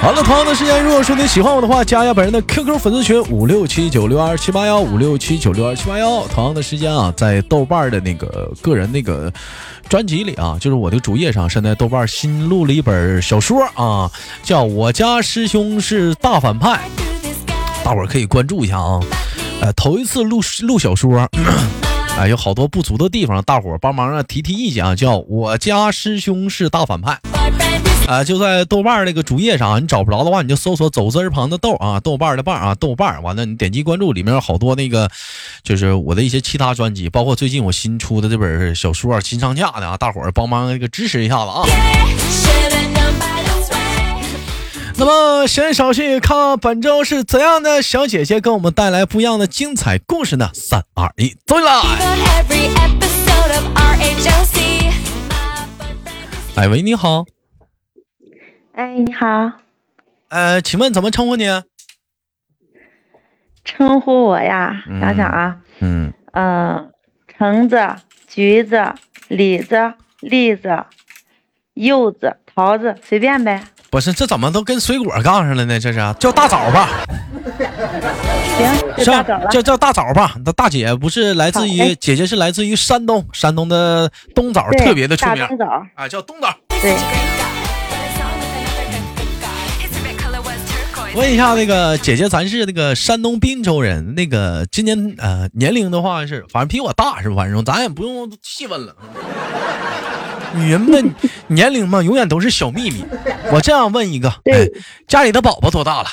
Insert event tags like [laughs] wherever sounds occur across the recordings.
好了，同样的时间，如果说你喜欢我的话，加一下本人的 QQ 粉丝群五六七九六二七八幺五六七九六二七八幺。同样的时间啊，在豆瓣的那个个人那个专辑里啊，就是我的主页上，现在豆瓣新录了一本小说啊，叫《我家师兄是大反派》，大伙可以关注一下啊。呃，头一次录录小说，[coughs] 哎，有好多不足的地方，大伙帮忙啊提提意见啊。叫《我家师兄是大反派》。啊，就在豆瓣那个主页上，你找不着的话，你就搜索“走字旁的豆”啊，豆瓣的瓣啊，豆瓣。完了，你点击关注，里面有好多那个，就是我的一些其他专辑，包括最近我新出的这本小说新上架的啊，大伙儿帮忙那个支持一下子啊。那么，闲少叙，看本周是怎样的小姐姐给我们带来不一样的精彩故事呢？三二一，走起来！哎喂，你好。哎，你好。呃，请问怎么称呼你？称呼我呀？想想啊。嗯。嗯，橙子、橘子、李子、栗子、柚子、桃子，随便呗。不是，这怎么都跟水果杠上了呢？这是叫大枣吧？[laughs] 行，叫叫叫大枣吧。那大姐不是来自于姐姐是来自于山东，山东的冬枣特别的出名。啊，叫冬枣。对。问一下那个姐姐，咱是那个山东滨州人，那个今年呃年龄的话是，反正比我大是吧？反正咱也不用细问了。女人们年龄嘛，永远都是小秘密。[laughs] 我这样问一个，家里的宝宝多大了？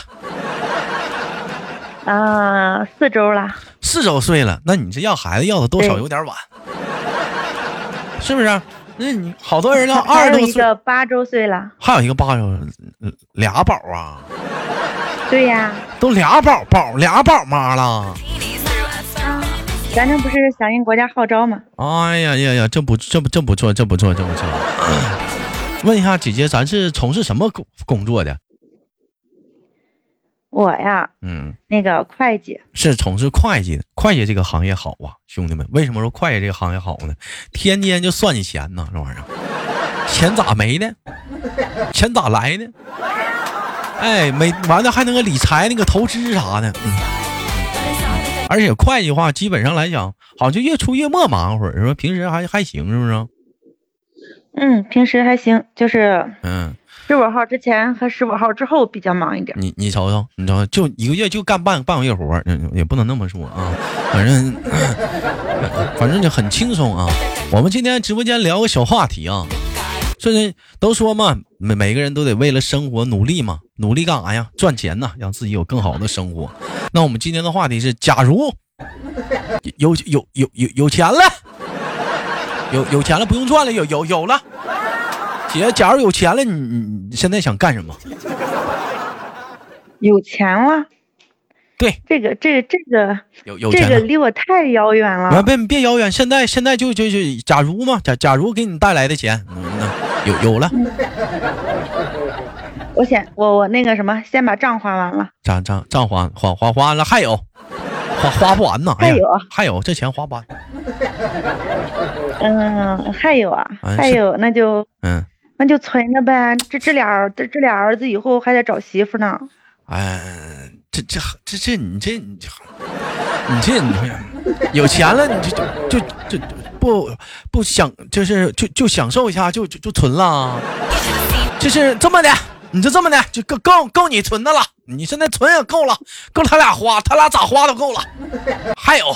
啊，四周了。四周岁了，那你这要孩子要的多少有点晚，是不是？那你好多人了二十多个八周岁了。还有一个八周，俩宝啊。对呀，都俩宝宝，俩宝妈了。咱这不是响应国家号召吗？哎呀呀呀，这不这不这不错，这不错，这不错。[coughs] 问一下姐姐，咱是从事什么工工作的？我呀，嗯，那个会计是从事会计的。会计这个行业好啊，兄弟们，为什么说会计这个行业好呢？天天就算计钱呢，这玩意儿，钱咋没呢？钱咋来呢？哎，没完了还能个理财那个投资啥的，嗯，而且会计话基本上来讲，好像就月初月末忙会儿，是吧？平时还还行，是不是？嗯，平时还行，就是嗯，十五号之前和十五号之后比较忙一点。你你瞅瞅，你知道就一个月就干半半个月活，也不能那么说啊，反正反正就很轻松啊。我们今天直播间聊个小话题啊。这都说嘛，每每个人都得为了生活努力嘛，努力干啥呀？赚钱呐，让自己有更好的生活。那我们今天的话题是：假如有有有有有钱了，有有钱了不用赚了，有有有了。姐，假如有钱了，你你现在想干什么？有钱了。对，这个这个这个有有这个离我太遥远了。别别遥远，现在现在就就就假如嘛，假假如给你带来的钱，有有了。[laughs] 我先我我那个什么，先把账还完了。账账账还还还还完了，还有花花不完呢。还有还有这钱花不完。嗯，还有啊，还有那就嗯，那就存着呗。这这俩这这俩儿子以后还得找媳妇呢。哎。这这这这你这你这你这你有钱了你就就就不不想就是就就享受一下就就就存了，就是这么的，你就这么的就够够够你存的了，你现在存也够了，够他俩花，他俩咋花都够了。还有，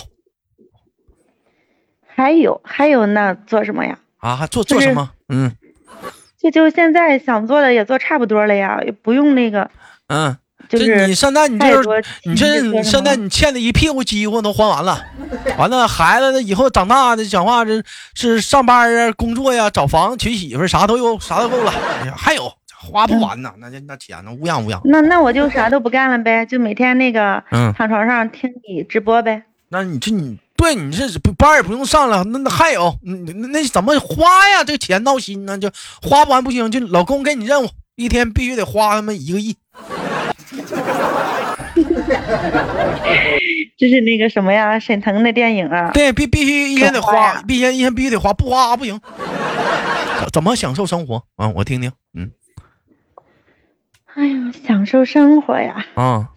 还有还有那做什么呀？啊，还做做什么？嗯，就就现在想做的也做差不多了呀，也不用那个嗯。就是你现在你就是你这你现在你欠的一屁股饥荒都还完了，完了孩子以后长大的讲话这是上班啊工作呀找房娶媳妇啥都有啥都够了，还有花不完呢，那那钱呢乌央乌央。那那我就啥都不干了呗，就每天那个躺床上听你直播呗。那你这你对，你这班也不用上了，那那还有，那那怎么花呀？这钱闹心呢，就花不完不行。就老公给你任务，一天必须得花他妈一个亿。[laughs] 这是那个什么呀？沈腾的电影啊？对，必必须一天得花，必须一天必须得花，不花不行。怎么享受生活啊？我听听。嗯。哎呀，享受生活呀！啊，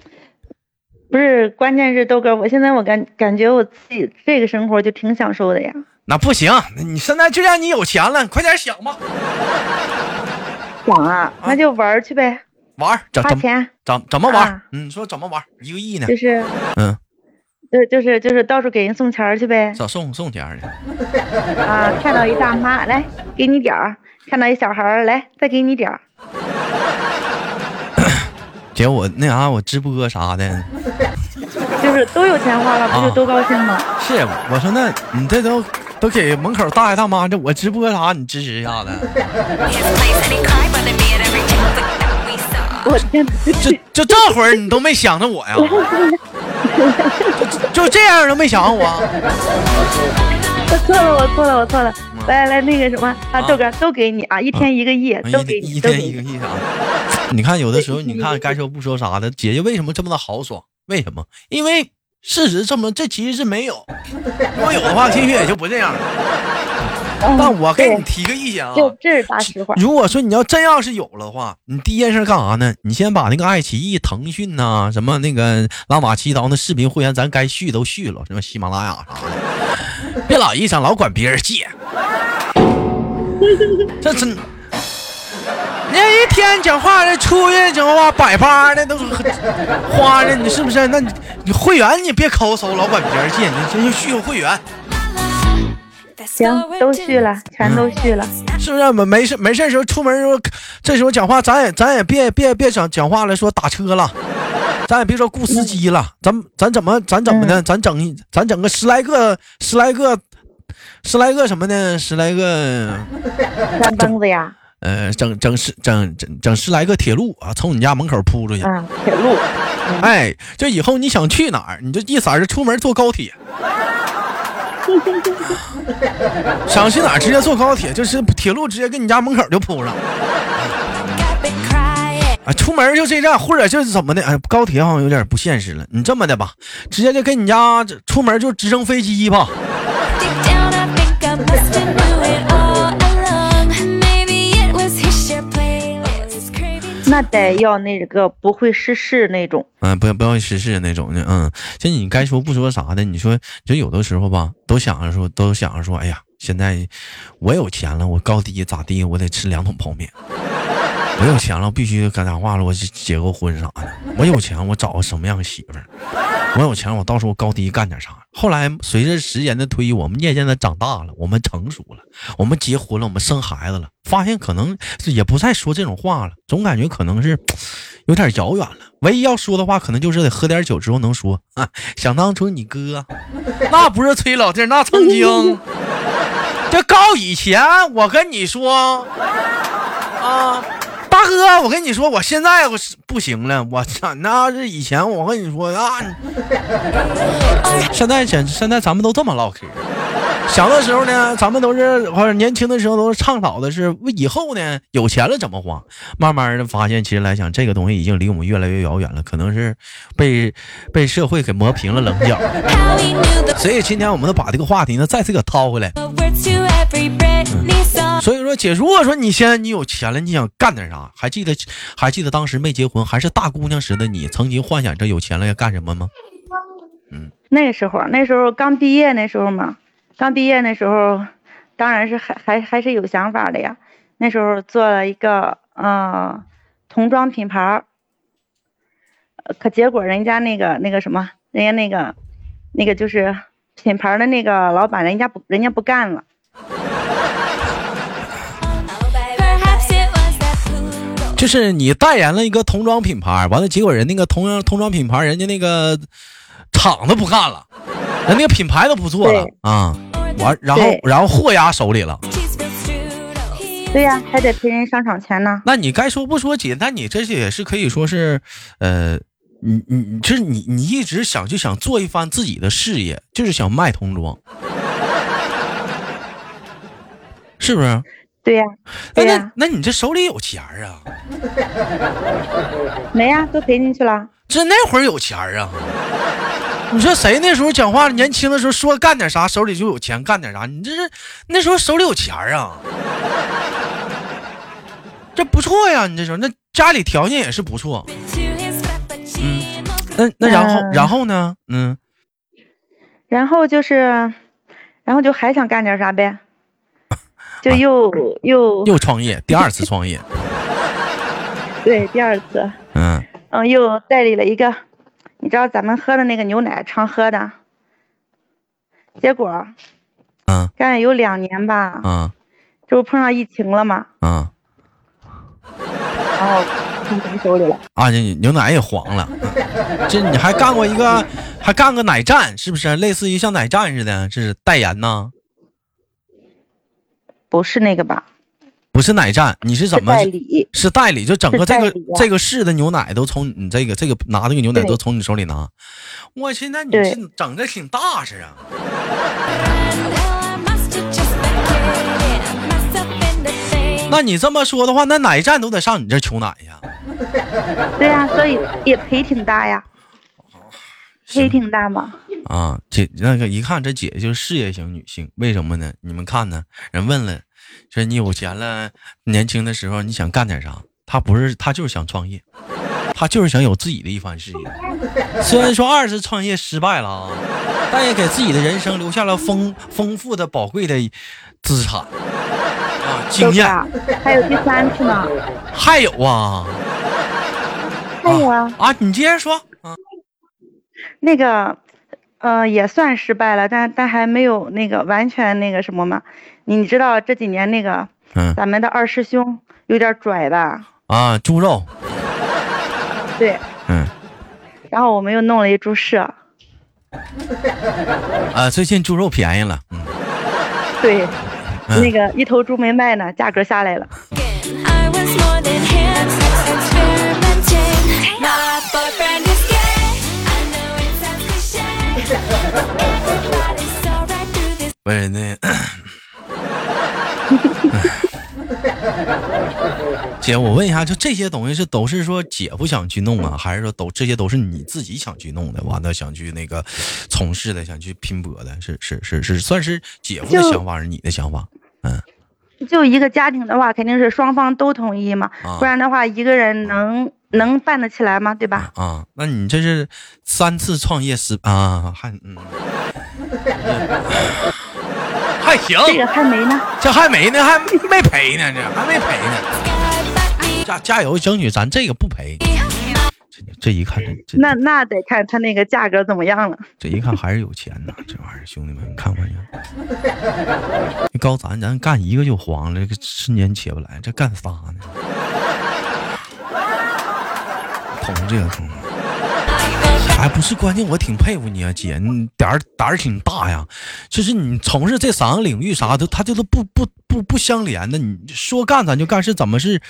不是，关键是豆哥，我现在我感感觉我自己这个生活就挺享受的呀。那不行，你现在就让你有钱了，快点想吧。想啊，那就玩去呗。玩？花钱？怎怎么玩？嗯，说怎么玩？一个亿呢？就是，嗯，就就是就是到处给人送钱去呗。咋送送钱去？啊，看到一大妈来给你点儿，看到一小孩来再给你点儿。姐，我那啥，我直播啥的，就是都有钱花了，不就都高兴吗？是，我说那你这都都给门口大爷大妈，这我直播啥，你支持一下子？我天，就就这会儿你都没想着我呀？[laughs] 就就这样都没想我？我错了，我错了，我错了。来来，那个什么，啊，豆哥都给你啊，一天一个亿，都给你，一天一个亿啥？[laughs] 你看，有的时候，你看该说不说啥的，姐姐为什么这么的豪爽？为什么？因为事实证明，这其实是没有。如果有的话，兴许也就不这样了。但我给你提个意见啊，就这是大实话。如果说你要真要是有了的话，你第一件事干啥呢？你先把那个爱奇艺、腾讯呐，什么那个拉玛七刀那视频会员，咱该续都续了，什么喜马拉雅啥的，别老一想老管别人借。[laughs] 这真。那一天讲话这，出去讲话百八的都是花的，你是不是？那你你会员你别抠搜，老管别人借，你先续个会员。行，都续了，全都续了，是不是？没没事没事时候出门时候，这时候讲话咱也咱也别别别讲讲话了，说打车了，咱也别说雇司机了，咱咱怎么咱怎么的？咱整咱整个十来个十来个十来个什么呢？十来个 [laughs] 三蹦子呀。呃，整整十整整整十来个铁路啊，从你家门口铺出去。嗯，铁路。[laughs] 哎，就以后你想去哪儿，你就一色就出门坐高铁。想去哪儿直接坐高铁，就是铁路直接跟你家门口就铺上。啊，出门就这站，或者就是怎么的？哎，高铁好像有点不现实了。你这么的吧，直接就跟你家出门就直升飞机吧。那得要那个不会失事那种，嗯，不要不要失事那种的，嗯，就你该说不说啥的，你说就有的时候吧，都想着说，都想着说，哎呀，现在我有钱了，我高低咋地，我得吃两桶泡面。我有钱了，必须干啥话了，我结个婚啥的。我有钱，我找个什么样的媳妇儿？我有钱，我到时候高低干点啥？后来随着时间的推移，我们渐渐的长大了，我们成熟了，我们结婚了，我们生孩子了，发现可能也不再说这种话了，总感觉可能是有点遥远了。唯一要说的话，可能就是得喝点酒之后能说啊。想当初你哥，那不是崔老弟，那曾经，[laughs] 这高以前，我跟你说啊。哥，我跟你说，我现在我不行了。我操，那是以前我跟你说啊，现在现现在咱们都这么唠嗑。小的时候呢，咱们都是或者年轻的时候都是倡导的是以后呢有钱了怎么花。慢慢的发现，其实来讲这个东西已经离我们越来越遥远了，可能是被被社会给磨平了棱角。所以今天我们都把这个话题呢再次给掏回来。所以说，姐，如果说你现在你有钱了，你想干点啥？还记得还记得当时没结婚还是大姑娘时的你，曾经幻想着有钱了要干什么吗？嗯，那时候那时候刚毕业那时候嘛，刚毕业那时候，当然是还还还是有想法的呀。那时候做了一个嗯童装品牌，可结果人家那个那个什么，人家那个那个就是品牌的那个老板，人家不人家不干了。就是你代言了一个童装品牌，完了结果人那个童装童装品牌，人家那个厂子不干了，人那个品牌都不做了啊，完然后然后货压手里了。对呀，还得赔人商场钱呢。那你该说不说姐，那你这些也是可以说是，呃，你你就是你你一直想就想做一番自己的事业，就是想卖童装，[laughs] 是不是？对呀，对呀那，那你这手里有钱啊？没呀，都赔进去了。这那会儿有钱啊？你说谁那时候讲话年轻的时候说干点啥手里就有钱干点啥？你这是那时候手里有钱啊？这不错呀，你这时候那家里条件也是不错。嗯，那那然后嗯然后呢？嗯，然后就是，然后就还想干点啥呗，[laughs] 就又又又创业，第二次创业。[laughs] 对第二次，嗯嗯，又代理了一个，你知道咱们喝的那个牛奶常喝的，结果嗯干了有两年吧，嗯这不碰上疫情了吗，嗯然后从咱手里了。啊，这牛奶也黄了。这你还干过一个，还干个奶站，是不是？类似于像奶站似的，这是代言呢？不是那个吧？不是奶站，你是是怎么？代理，是代理，就整个这个啊这个市的牛奶都从你这个这个拿这个牛奶都从你手里拿。我去，那你对这整的挺大是啊！那你这么说的话，那奶站都得上你这儿求奶呀？对呀、所以也赔挺大呀，赔挺大吗。啊，姐那个一看这姐就是事业型女性，为什么呢？你们看呢？人问了，说你有钱了，年轻的时候你想干点啥？他不是，他就是想创业，他就是想有自己的一番事业。虽然说二次创业失败了啊，但也给自己的人生留下了丰丰富的、宝贵的资产啊，经验。还有第三次呢，还有啊还有啊，啊，你接着说啊。那个，呃，也算失败了，但但还没有那个完全那个什么嘛。你你知道这几年那个嗯咱们的二师兄有点拽吧？啊，猪肉，[laughs] 对，嗯然后我们又弄了一猪舍，啊，最近猪肉便宜了，嗯。对，嗯那个一头猪没卖呢，价格下来了。不是那，姐，我问一下，就这些东西是都是说姐夫想去弄啊，还是说都这些都是你自己想去弄的？完了想去那个从事的，想去拼搏的，是是是是，算是姐夫的想法，是你的想法？嗯就一个家庭的话，肯定是双方都同意嘛，啊不然的话，一个人能能办得起来吗？对吧？啊，那你这是三次创业失啊，还嗯，[laughs] 还行，这个还没呢。这还没呢，还没赔呢，这还没赔呢。加加油，争取咱这个不赔。这这一看，这这那那得看他那个价格怎么样了。这一看还是有钱呐，[laughs] 这玩意儿，兄弟们，你看没看？你告咱，咱干一个就黄了，这个瞬间起不来，这干仨呢？捅这个捅，还不是关键，我挺佩服你啊，姐，你胆儿胆儿挺大呀。就是你从事这三个领域啥的，它这都不不不不相连的。你说干咱就干，是怎么是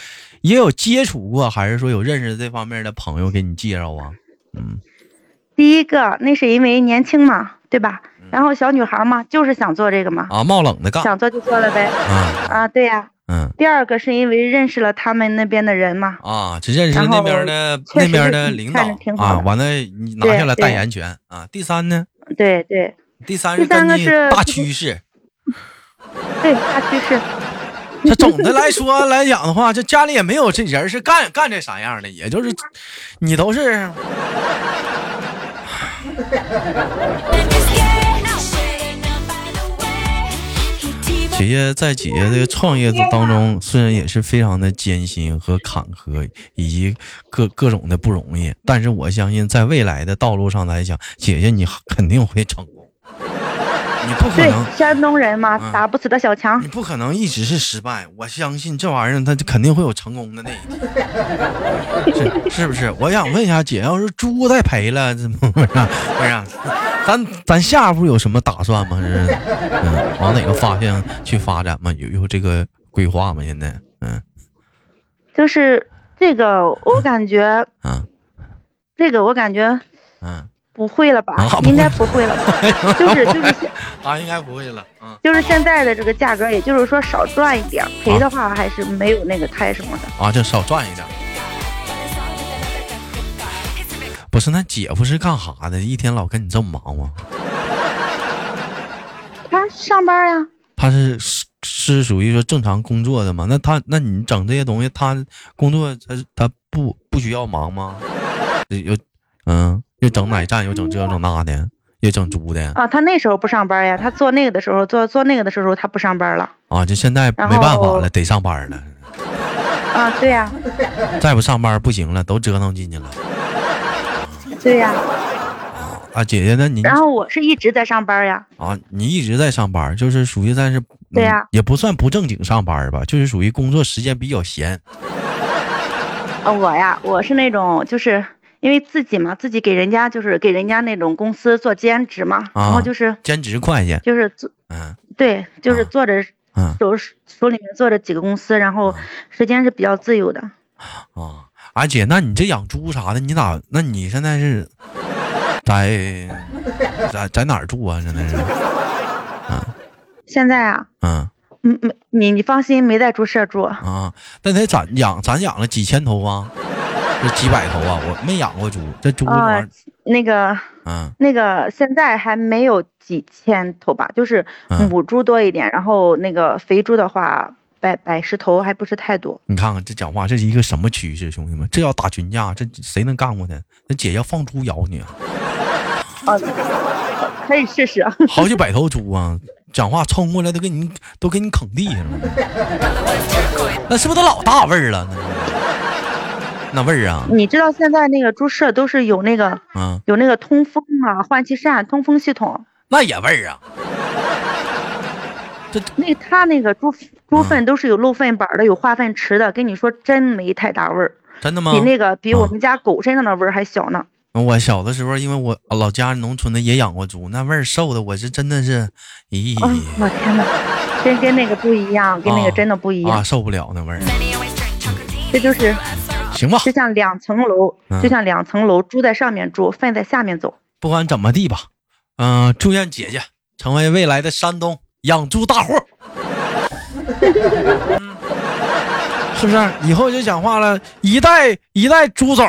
也有接触过，还是说有认识这方面的朋友给你介绍啊？嗯第一个，那是因为年轻嘛，对吧？然后小女孩嘛，就是想做这个嘛，啊，冒冷的干想做就做了呗。啊啊，对呀、嗯。第二个是因为认识了他们那边的人嘛，啊，只认识然后那边的那边的领导啊，完了你拿下了代言权啊。第三呢，对对第三第是根据三个是大趋势。[laughs] 对，大趋势。这总的来说来讲的话，这家里也没有这人是干干这啥样的，也就是你都是 [laughs] 姐姐在姐姐的创业当中，虽然也是非常的艰辛和坎坷，以及各各种的不容易，但是我相信在未来的道路上来讲，姐姐你肯定会成。你不可对能，，山东人嘛，嗯打不死的小强你。不可能一直是失败，我相信这玩意儿它肯定会有成功的那一天，[laughs] 是是不是？我想问一下姐，要是猪再赔了，怎么不是？[laughs] 不是啊，咱咱下一步有什么打算吗？是嗯，往哪个方向去发展吗？有有这个规划吗？现在嗯就是这个，我感觉嗯这个我感觉嗯，不会了吧？啊应该不会了吧？[laughs] 就是就是现啊，应该不会了，嗯就是现在的这个价格，也就是说少赚一点，赔的话还是没有那个太什么的。啊，就少赚一点。不是，那姐夫是干啥的？一天老跟你这么忙吗？他上班呀，他是是是属于说正常工作的吗？那他那你整这些东西，他工作他他不不需要忙吗？又嗯，又整奶站，又整这又整那的，又整猪的啊，他那时候不上班呀，他做那个的时候，做做那个的时候他不上班了。啊！就现在没办法了，得上班了。啊，对呀，再不上班不行了，都折腾进去了。对呀。啊，姐姐，那你然后我是一直在上班呀。啊，你一直在上班，就是属于但是对呀嗯也不算不正经上班吧，就是属于工作时间比较闲。啊，我呀，我是那种就是因为自己嘛，自己给人家就是给人家那种公司做兼职嘛，然后就是兼职会计，就是做嗯对，就是啊做着嗯手手里面做着几个公司，然后时间是比较自由的。啊，啊姐，那你这养猪啥的，你咋？那你现在是在在在哪儿住啊？现在是，现在啊，嗯嗯没你你放心，没在猪舍住。啊，那得咱养咱养了几千头啊，这几百头啊，我没养过猪，这猪那那个嗯那个现在还没有几千头吧，就是嗯母猪多一点，然后那个肥猪的话百百十头还不是太多。你看看这讲话，这是一个什么趋势，兄弟们？这要打群架，这谁能干过他？那姐要放猪咬你啊！啊，可以试试啊。好几百头猪啊，讲话冲过来都给你都给你啃地上了，那是不是都老大味儿了？那那味儿啊，你知道现在那个猪舍都是有那个嗯，有那个通风啊、换气扇、通风系统。那也味儿啊。[laughs] 那他那个猪猪粪都是有漏粪板的，有化粪池的，跟你说真没太大味儿，真的吗？比那个比啊我们家狗身上的味儿还小呢。我小的时候，因为我老家农村的也养过猪，那味儿受的我是真的是，咦、哦，我天哪，真跟那个不一样，跟那啊个真的不一样。啊，受不了那味儿。这就是行吧，就像两层楼，嗯就像两层楼，猪在上面住，粪在下面走。不管怎么地吧，嗯、祝愿姐姐成为未来的山东 [laughs] 养猪大户。嗯 [laughs] 是不是？以后就讲话了，一代一代猪总。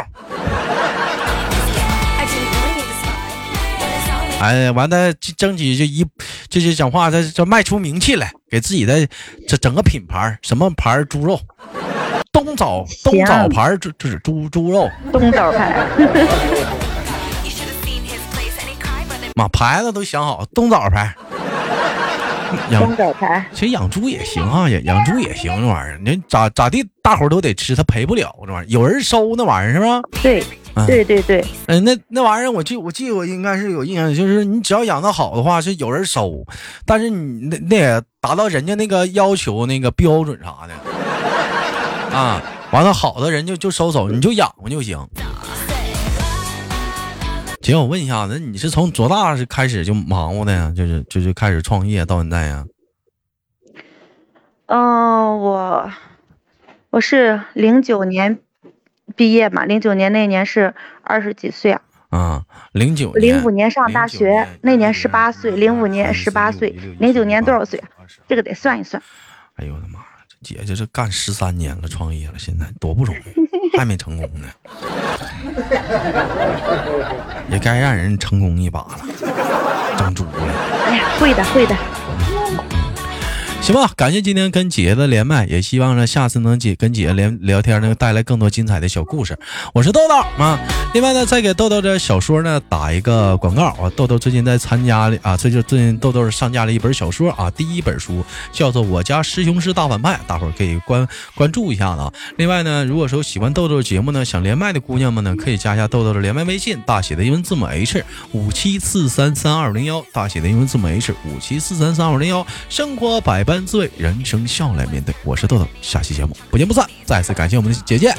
哎，完了，争取就一就是讲话，这这卖出名气来，给自己的这整个品牌，什么牌猪肉，东枣东枣牌儿猪就是猪猪肉，东枣牌，[laughs] 妈牌子都想好，东枣牌。[laughs] 养东枣牌，其实养猪也行啊，养养猪也行，这玩意儿。你咋咋地，大伙儿都得吃，他赔不了这玩意儿，有人收那玩意儿是吧？对嗯对对对，嗯，那那玩意儿我记我记得我应该是有印象，就是你只要养的好的话是有人收，但是你那那也达到人家那个要求那个标准啥的啊，完了好的人就就收走，你就养活就行。姐，我问一下，那你是从多大是开始就忙活的呀？就是就是开始创业到现在呀？嗯、我我是零九年毕业嘛，零九年那年是二十几岁啊，啊，零九零五年上大学年那年十八岁，零五年十八岁，零九年多少岁啊？这个得算一算。哎呦我的妈姐，姐这干十三年了，创业了，现在多不容易，还没成功呢，也该让人成功一把了，整主了。哎呀，会的会的，行吧，感谢今天跟姐姐的连麦，也希望呢下次能姐跟姐姐连聊天呢，带来更多精彩的小故事。我是豆豆啊，另外呢，再给豆豆的小说呢打一个广告啊，豆豆最近在参加了啊，这就最近豆豆上架了一本小说啊，第一本书叫做《我家师兄是大反派》，大伙儿可以关关注一下子啊。另外呢，如果说喜欢豆豆节目呢，想连麦的姑娘们呢，可以加一下豆豆的连麦微信，大写的英文字母 H 五七四三三二零幺，大写的英文字母 H 五七四三三二零幺。生活百般滋味，人生笑来面对。我是豆豆，下期节目不见不散。再次感谢我们的姐姐。